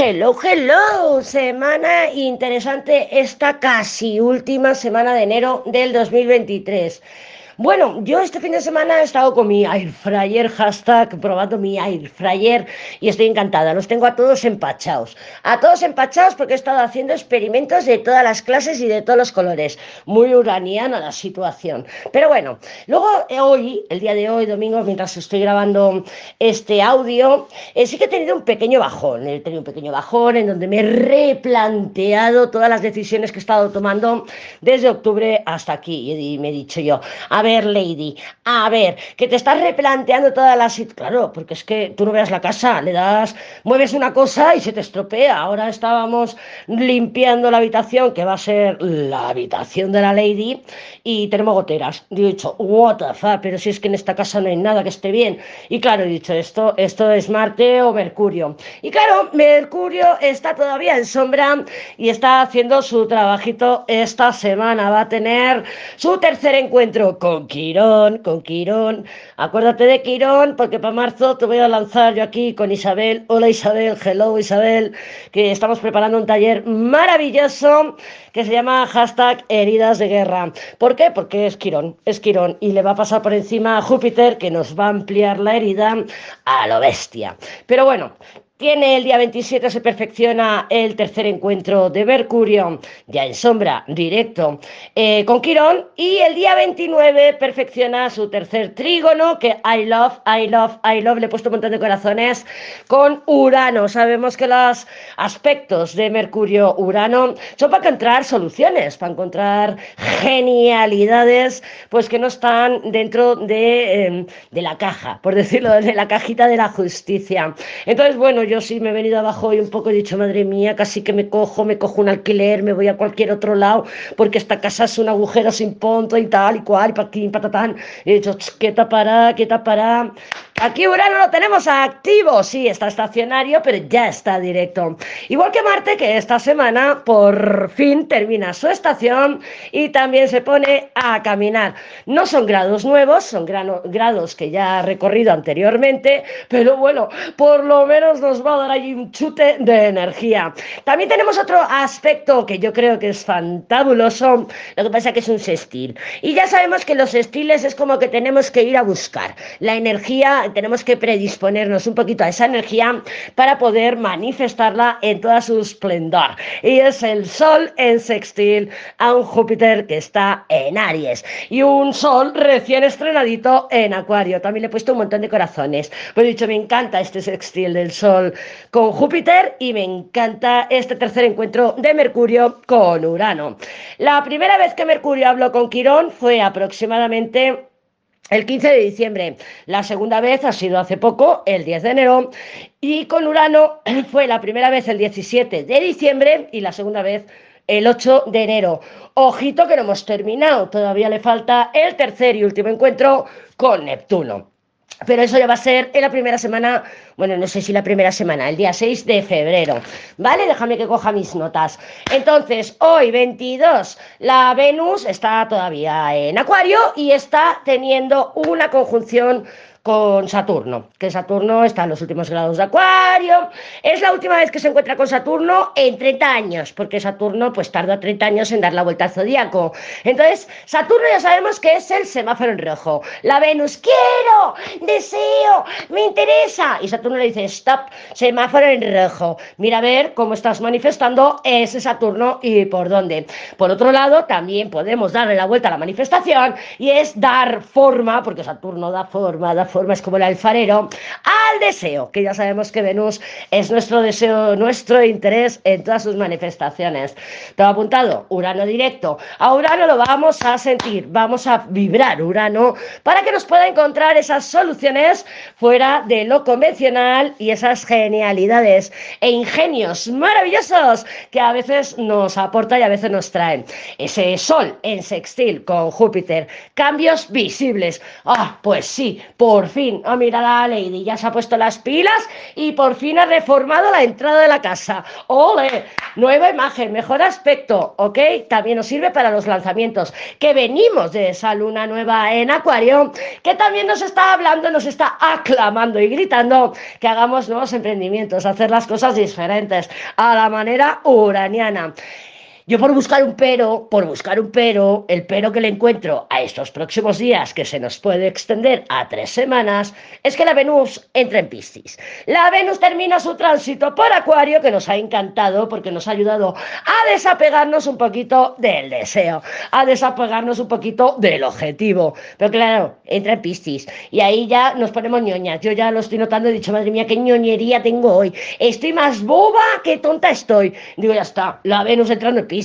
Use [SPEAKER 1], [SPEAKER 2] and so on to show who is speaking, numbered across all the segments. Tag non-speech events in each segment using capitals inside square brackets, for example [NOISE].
[SPEAKER 1] Hello, hello, semana interesante esta casi última semana de enero del 2023. Bueno, yo este fin de semana he estado con mi air fryer, hashtag, probando mi air fryer y estoy encantada. Los tengo a todos empachados. A todos empachados porque he estado haciendo experimentos de todas las clases y de todos los colores. Muy uraniana la situación. Pero bueno, luego eh, hoy, el día de hoy, domingo, mientras estoy grabando este audio, eh, sí que he tenido un pequeño bajón. He tenido un pequeño bajón en donde me he replanteado todas las decisiones que he estado tomando desde octubre hasta aquí. Y me he dicho yo, a ver, ver, Lady, a ver, que te estás replanteando toda la situación. Claro, porque es que tú no veas la casa, le das, mueves una cosa y se te estropea. Ahora estábamos limpiando la habitación, que va a ser la habitación de la Lady, y tenemos goteras. Y he dicho, what the fuck, pero si es que en esta casa no hay nada que esté bien. Y claro, he dicho, esto, esto es Marte o Mercurio. Y claro, Mercurio está todavía en sombra y está haciendo su trabajito esta semana. Va a tener su tercer encuentro con con Quirón, con Quirón. Acuérdate de Quirón, porque para marzo te voy a lanzar yo aquí con Isabel. Hola Isabel, hello Isabel, que estamos preparando un taller maravilloso que se llama hashtag heridas de guerra. ¿Por qué? Porque es Quirón, es Quirón y le va a pasar por encima a Júpiter que nos va a ampliar la herida a lo bestia. Pero bueno, tiene el día 27, se perfecciona el tercer encuentro de Mercurio, ya en sombra, directo, eh, con Quirón. Y el día 29 perfecciona su tercer trígono, que I love, I love, I love, le he puesto un montón de corazones, con Urano. Sabemos que los aspectos de Mercurio-Urano son para encontrar soluciones, para encontrar genialidades, pues que no están dentro de, em, de la caja, por decirlo, de la cajita de la justicia. Entonces, bueno, yo sí me he venido abajo y un poco he dicho, madre mía, casi que me cojo, me cojo un alquiler, me voy a cualquier otro lado, porque esta casa es un agujero sin punto y tal y cual, y patín, patatán. Y he dicho, ¿qué tapará? ¿Qué tapará? Aquí Urano lo tenemos activo, sí, está estacionario, pero ya está directo. Igual que Marte, que esta semana por fin termina su estación y también se pone a caminar. No son grados nuevos, son grados que ya ha recorrido anteriormente, pero bueno, por lo menos nos va a dar ahí un chute de energía. También tenemos otro aspecto que yo creo que es fantabuloso, lo que pasa que es un sextil. Y ya sabemos que los sextiles es como que tenemos que ir a buscar la energía tenemos que predisponernos un poquito a esa energía para poder manifestarla en toda su esplendor. Y es el Sol en sextil a un Júpiter que está en Aries y un Sol recién estrenadito en Acuario. También le he puesto un montón de corazones. Pues he dicho, me encanta este sextil del Sol con Júpiter y me encanta este tercer encuentro de Mercurio con Urano. La primera vez que Mercurio habló con Quirón fue aproximadamente el 15 de diciembre. La segunda vez ha sido hace poco, el 10 de enero. Y con Urano [CLEARS THROAT] fue la primera vez el 17 de diciembre y la segunda vez el 8 de enero. Ojito que no hemos terminado. Todavía le falta el tercer y último encuentro con Neptuno. Pero eso ya va a ser en la primera semana, bueno, no sé si la primera semana, el día 6 de febrero. ¿Vale? Déjame que coja mis notas. Entonces, hoy 22, la Venus está todavía en Acuario y está teniendo una conjunción con Saturno, que Saturno está en los últimos grados de Acuario. Es la última vez que se encuentra con Saturno en 30 años, porque Saturno pues tarda 30 años en dar la vuelta al zodíaco. Entonces, Saturno ya sabemos que es el semáforo en rojo. La Venus, quiero, deseo, me interesa. Y Saturno le dice, stop, semáforo en rojo. Mira a ver cómo estás manifestando ese Saturno y por dónde. Por otro lado, también podemos darle la vuelta a la manifestación y es dar forma, porque Saturno da forma, da forma es como el alfarero, al deseo, que ya sabemos que Venus es nuestro deseo, nuestro interés en todas sus manifestaciones. Todo apuntado, Urano directo. A Urano lo vamos a sentir, vamos a vibrar Urano para que nos pueda encontrar esas soluciones fuera de lo convencional y esas genialidades e ingenios maravillosos que a veces nos aporta y a veces nos traen. Ese Sol en sextil con Júpiter, cambios visibles. Ah, pues sí, por por fin, ah, mira la Lady, ya se ha puesto las pilas y por fin ha reformado la entrada de la casa. ¡Ole! Nueva imagen, mejor aspecto, ¿ok? También nos sirve para los lanzamientos, que venimos de esa luna nueva en Acuario, que también nos está hablando, nos está aclamando y gritando que hagamos nuevos emprendimientos, hacer las cosas diferentes a la manera uraniana. Yo por buscar un pero, por buscar un pero, el pero que le encuentro a estos próximos días, que se nos puede extender a tres semanas, es que la Venus entra en Piscis. La Venus termina su tránsito por Acuario, que nos ha encantado porque nos ha ayudado a desapegarnos un poquito del deseo, a desapegarnos un poquito del objetivo. Pero claro, entra en Piscis y ahí ya nos ponemos ñoñas. Yo ya lo estoy notando, he dicho, madre mía, qué ñoñería tengo hoy. Estoy más boba que tonta estoy. Digo, ya está, la Venus entrando en Piscis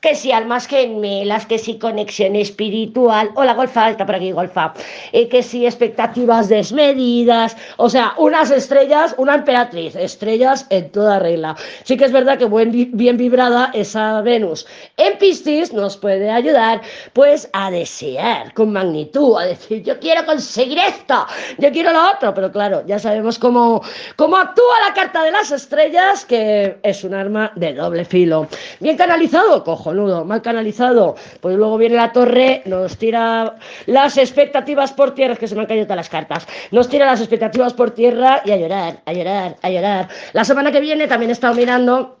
[SPEAKER 1] que si almas gemelas, que si conexión espiritual, o la golfa, está por aquí golfa, eh, que si expectativas desmedidas, o sea, unas estrellas, una emperatriz, estrellas en toda regla. Sí que es verdad que bien vibrada esa Venus en Piscis nos puede ayudar pues a desear con magnitud, a decir yo quiero conseguir esto, yo quiero lo otro, pero claro, ya sabemos cómo, cómo actúa la carta de las estrellas, que es un arma de doble filo. Bien canalizado canalizado, cojonudo, mal canalizado, pues luego viene la torre, nos tira las expectativas por tierra, es que se me han caído todas las cartas, nos tira las expectativas por tierra y a llorar, a llorar, a llorar. La semana que viene también he estado mirando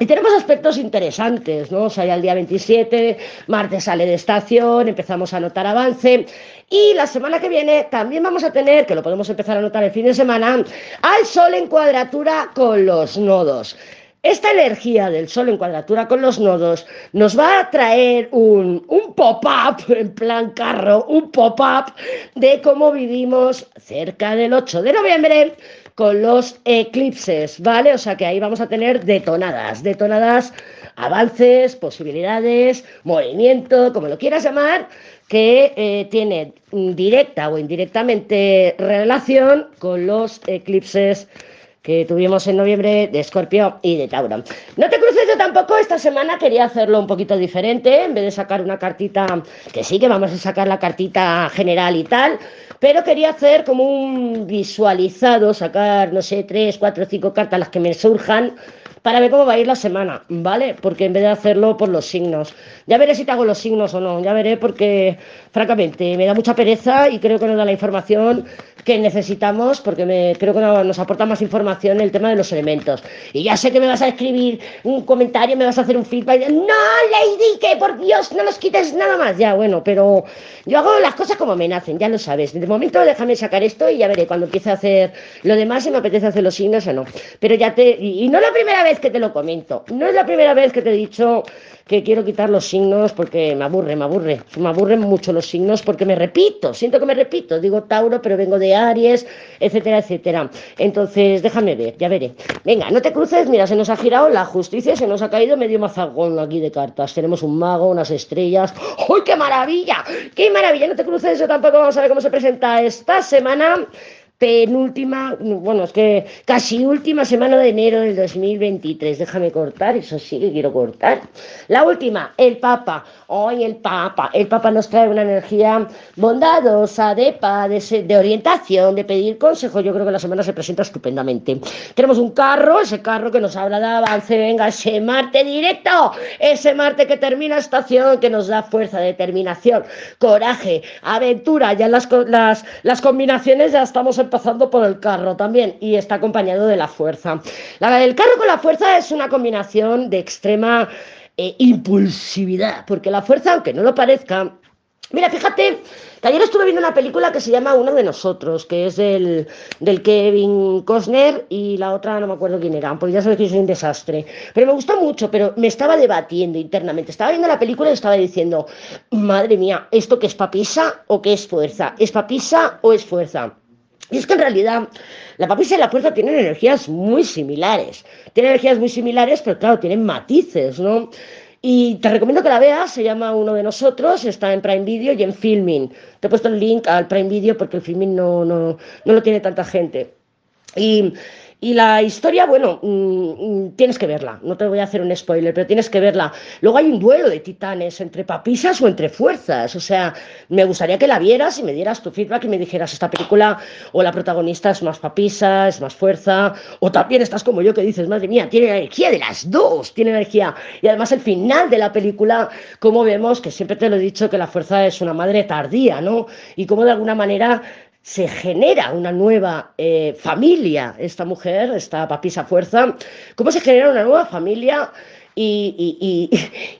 [SPEAKER 1] y tenemos aspectos interesantes, ¿no? O sea, ya el día 27, martes sale de estación, empezamos a notar avance. Y la semana que viene también vamos a tener, que lo podemos empezar a notar el fin de semana, al sol en cuadratura con los nodos. Esta energía del Sol en cuadratura con los nodos nos va a traer un, pop-up, [LAUGHS] en plan carro, un pop-up de cómo vivimos cerca del 8 de noviembre con los eclipses, ¿vale? O sea que ahí vamos a tener detonadas, detonadas avances, posibilidades, movimiento, como lo quieras llamar, que eh, tiene directa o indirectamente relación con los eclipses que tuvimos en noviembre de Escorpio y de Tauro. No te cruces yo tampoco, esta semana quería hacerlo un poquito diferente, en vez de sacar una cartita, que sí que vamos a sacar la cartita general y tal, pero quería hacer como un visualizado, sacar, no sé, tres, cuatro, cinco cartas, las que me surjan, para ver cómo va a ir la semana, ¿vale? Porque en vez de hacerlo por los signos. Ya veré si te hago los signos o no, ya veré porque, francamente, me da mucha pereza y creo que no da la información que necesitamos porque me, creo que nos aporta más información el tema de los elementos. Y ya sé que me vas a escribir un comentario, me vas a hacer un feedback. No, Lady, que por Dios no los quites nada más. Ya, bueno, pero yo hago las cosas como me nacen, ya lo sabes. De momento déjame sacar esto y ya veré cuando empiece a hacer lo demás si me apetece hacer los signos o no. Pero ya te. Y no es la primera vez que te lo comento. No es la primera vez que te he dicho que quiero quitar los signos porque me aburre, me aburre. Me aburren mucho los signos porque me repito, siento que me repito. Digo Tauro, pero vengo de Aries, etcétera, etcétera. Entonces, déjame ver, ya veré. Venga, no te cruces, mira, se nos ha girado la justicia, se nos ha caído medio mazagón aquí de cartas. Tenemos un mago, unas estrellas. ¡Uy, qué maravilla! ¡Qué maravilla! No te cruces, yo tampoco vamos a ver cómo se presenta esta semana penúltima, bueno, es que casi última semana de enero del 2023. Déjame cortar, eso sí que quiero cortar. La última, el Papa. Hoy el Papa. El Papa nos trae una energía bondadosa, de paz, de, orientación, de pedir consejo. Yo creo que la semana se presenta estupendamente. Tenemos un carro, ese carro que nos habla de avance, venga, ese Marte directo, ese Marte que termina estación, que nos da fuerza, determinación, coraje, aventura. Ya las, las, las combinaciones ya estamos pasando por el carro también y está acompañado de la fuerza. La, el carro con la fuerza es una combinación de extrema eh, impulsividad, porque la fuerza, aunque no lo parezca, Mira, fíjate que ayer estuve viendo una película que se llama Uno de nosotros, que es del, del Kevin Costner y la otra no me acuerdo quién era, porque ya sabes que soy un desastre. Pero me gustó mucho, pero me estaba debatiendo internamente. Estaba viendo la película y estaba diciendo, madre mía, ¿esto qué es papisa o qué es fuerza? ¿Es papisa o es fuerza? Y es que en realidad la papisa y la fuerza tienen energías muy similares. Tienen energías muy similares, pero claro, tienen matices, ¿no? Y te recomiendo que la veas, se llama Uno de Nosotros, está en Prime Video y en Filming. Te he puesto el link al Prime Video porque el Filming no, no, no lo tiene tanta gente. Y, Y la historia, bueno, mm, mm, tienes que verla, no te voy a hacer un spoiler, pero tienes que verla. Luego hay un duelo de titanes entre papisas o entre fuerzas, o sea, me gustaría que la vieras y me dieras tu feedback y me dijeras, esta película o la protagonista es más papisa, es más fuerza, o también estás como yo que dices, madre mía, tiene energía de las dos, tiene energía. Y además el final de la película, como vemos, que siempre te lo he dicho, que la fuerza es una madre tardía, ¿no? Y como de alguna manera se genera una nueva eh, familia, esta mujer, esta papisa fuerza, cómo se genera una nueva familia y,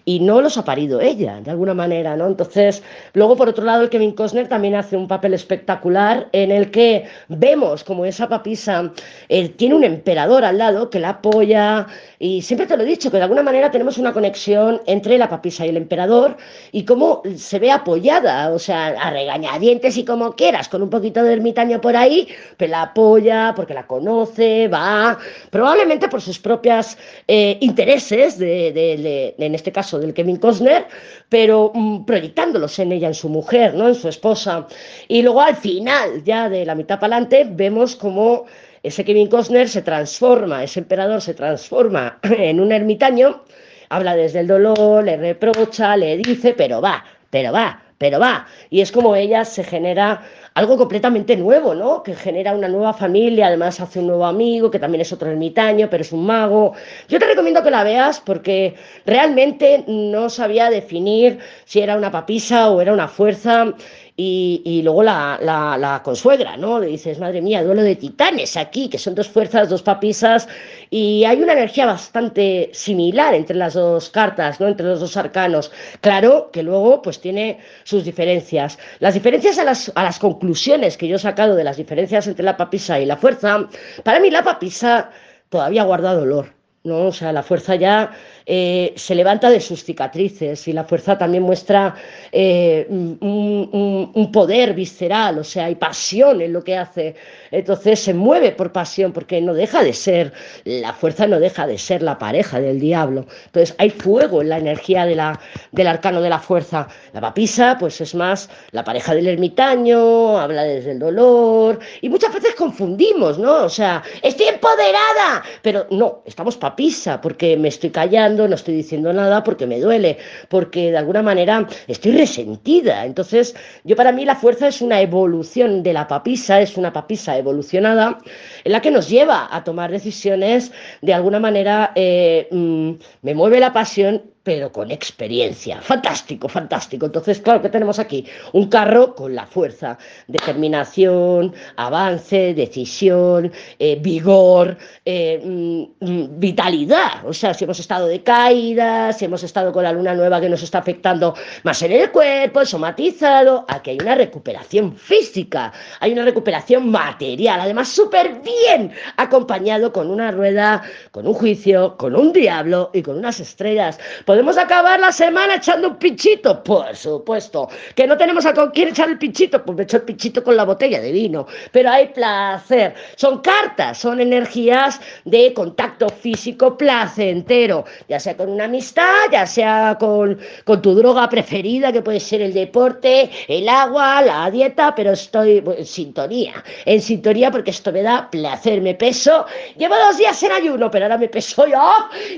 [SPEAKER 1] y, no los ha parido ella, de alguna manera, ¿no? Entonces, luego por otro lado, el Kevin Costner también hace un papel espectacular en el que vemos como esa papisa eh, tiene un emperador al lado que la apoya y siempre te lo he dicho, que de alguna manera tenemos una conexión entre la papisa y el emperador y cómo se ve apoyada, o sea, a regañadientes y como quieras, con un poquito de ermitaño por ahí, pero la apoya porque la conoce, va, probablemente por sus propios eh, intereses en este caso del Kevin Costner, pero mm, proyectándolos en ella, en su mujer, ¿no? en su esposa. Y luego al final, ya de la mitad para adelante, vemos cómo ese Kevin Costner se transforma, ese emperador se transforma [CLEARS THROAT] en un ermitaño, habla desde el dolor, le reprocha, le dice, pero va, pero va, pero va. Y es como ella se genera algo completamente nuevo, ¿no? Que genera una nueva familia, además hace un nuevo amigo, que también es otro ermitaño, pero es un mago. Yo te recomiendo que la veas porque realmente no sabía definir si era una papisa o era una fuerza y, luego la, la, consuegra, ¿no? Le dices, madre mía, duelo de titanes aquí, que son dos fuerzas, dos papisas, y hay una energía bastante similar entre las dos cartas, ¿no? Entre los dos arcanos. Claro que luego, pues tiene sus diferencias. Las diferencias a las, a las conclusiones que yo he sacado de las diferencias entre la papisa y la fuerza, para mí la papisa todavía guarda dolor, ¿no? O sea, la fuerza ya eh, se levanta de sus cicatrices y la fuerza también muestra eh, un, poder visceral, o sea, hay pasión en lo que hace. Entonces se mueve por pasión porque no deja de ser, la fuerza no deja de ser la pareja del diablo. Entonces hay fuego en la energía del arcano de la fuerza. La papisa, pues es más la pareja del ermitaño, habla desde el dolor y muchas veces confundimos, ¿no? O sea, estoy empoderada, pero no, estamos papisa porque me estoy callando no estoy diciendo nada porque me duele, porque de alguna manera estoy resentida. Entonces, yo para mí la fuerza es una evolución de la papisa, es una papisa evolucionada en la que nos lleva a tomar decisiones de alguna manera, eh, mm, me mueve la pasión pero con experiencia. Fantástico, fantástico. Entonces, claro que tenemos aquí un carro con la fuerza, determinación, avance, decisión, eh, vigor, eh, mm, mm, vitalidad. O sea, si hemos estado de caída, si hemos estado con la luna nueva que nos está afectando más en el cuerpo, somatizado, aquí hay una recuperación física, hay una recuperación material, además súper bien, acompañado con una rueda, con un juicio, con un diablo y con unas estrellas. ¿Podemos acabar la semana echando un pinchito? Por supuesto. ¿Que no tenemos a con quién echar el pinchito? Pues me echo el pinchito con la botella de vino. Pero hay placer. Son cartas, son energías de contacto físico placentero. Ya sea con una amistad, ya sea con, con tu droga preferida, que puede ser el deporte, el agua, la dieta, pero estoy en sintonía. En sintonía porque esto me da placer. Me peso. Llevo dos días en ayuno, pero ahora me peso yo.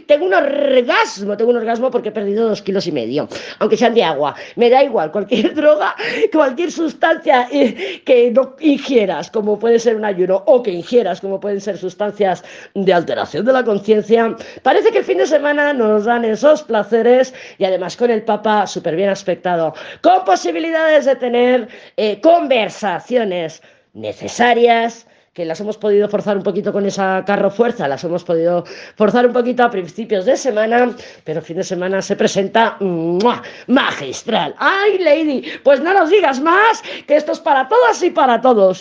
[SPEAKER 1] Tengo un orgasmo, tengo un orgasmo porque he perdido dos kilos y medio, aunque sean de agua. Me da igual, cualquier [LAUGHS] droga, cualquier sustancia eh, que no ingieras, como puede ser un ayuno, o que ingieras, como pueden ser sustancias de alteración de la conciencia, parece que el fin de semana nos dan esos placeres y además con el Papa súper bien aspectado, con posibilidades de tener eh, conversaciones necesarias, que las hemos podido forzar un poquito con esa carro fuerza, las hemos podido forzar un poquito a principios de semana, pero fin de semana se presenta magistral. ¡Ay, Lady! Pues no nos digas más, que esto es para todas y para todos.